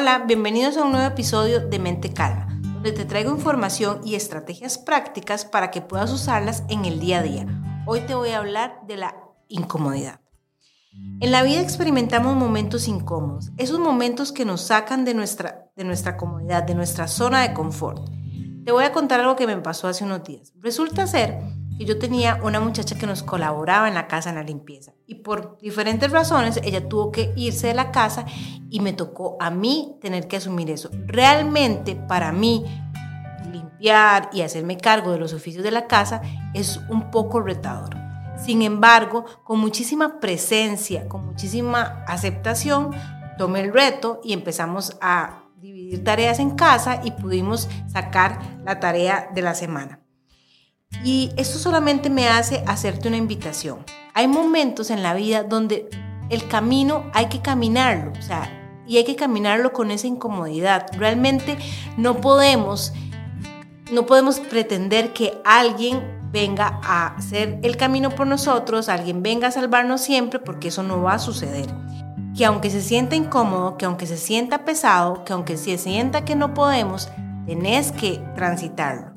Hola, bienvenidos a un nuevo episodio de Mente Calma, donde te traigo información y estrategias prácticas para que puedas usarlas en el día a día. Hoy te voy a hablar de la incomodidad. En la vida experimentamos momentos incómodos, esos momentos que nos sacan de nuestra, de nuestra comodidad, de nuestra zona de confort. Te voy a contar algo que me pasó hace unos días. Resulta ser yo tenía una muchacha que nos colaboraba en la casa en la limpieza y por diferentes razones ella tuvo que irse de la casa y me tocó a mí tener que asumir eso. Realmente para mí limpiar y hacerme cargo de los oficios de la casa es un poco retador. Sin embargo, con muchísima presencia, con muchísima aceptación, tomé el reto y empezamos a dividir tareas en casa y pudimos sacar la tarea de la semana. Y esto solamente me hace hacerte una invitación. Hay momentos en la vida donde el camino hay que caminarlo, o sea, y hay que caminarlo con esa incomodidad. Realmente no podemos no podemos pretender que alguien venga a hacer el camino por nosotros, alguien venga a salvarnos siempre, porque eso no va a suceder. Que aunque se sienta incómodo, que aunque se sienta pesado, que aunque se sienta que no podemos, tenés que transitarlo.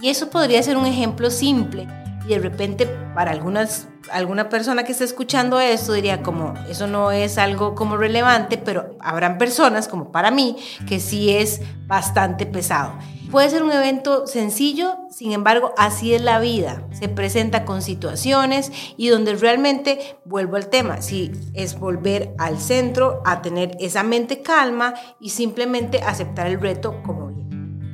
Y eso podría ser un ejemplo simple y de repente para algunas, alguna persona que esté escuchando esto diría como eso no es algo como relevante, pero habrán personas como para mí que sí es bastante pesado. Puede ser un evento sencillo, sin embargo, así es la vida. Se presenta con situaciones y donde realmente vuelvo al tema, si es volver al centro, a tener esa mente calma y simplemente aceptar el reto como.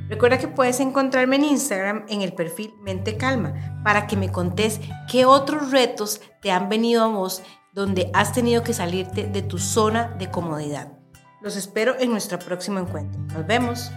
Recuerda que puedes encontrarme en Instagram en el perfil Mente Calma para que me contes qué otros retos te han venido a vos donde has tenido que salirte de tu zona de comodidad. Los espero en nuestro próximo encuentro. Nos vemos.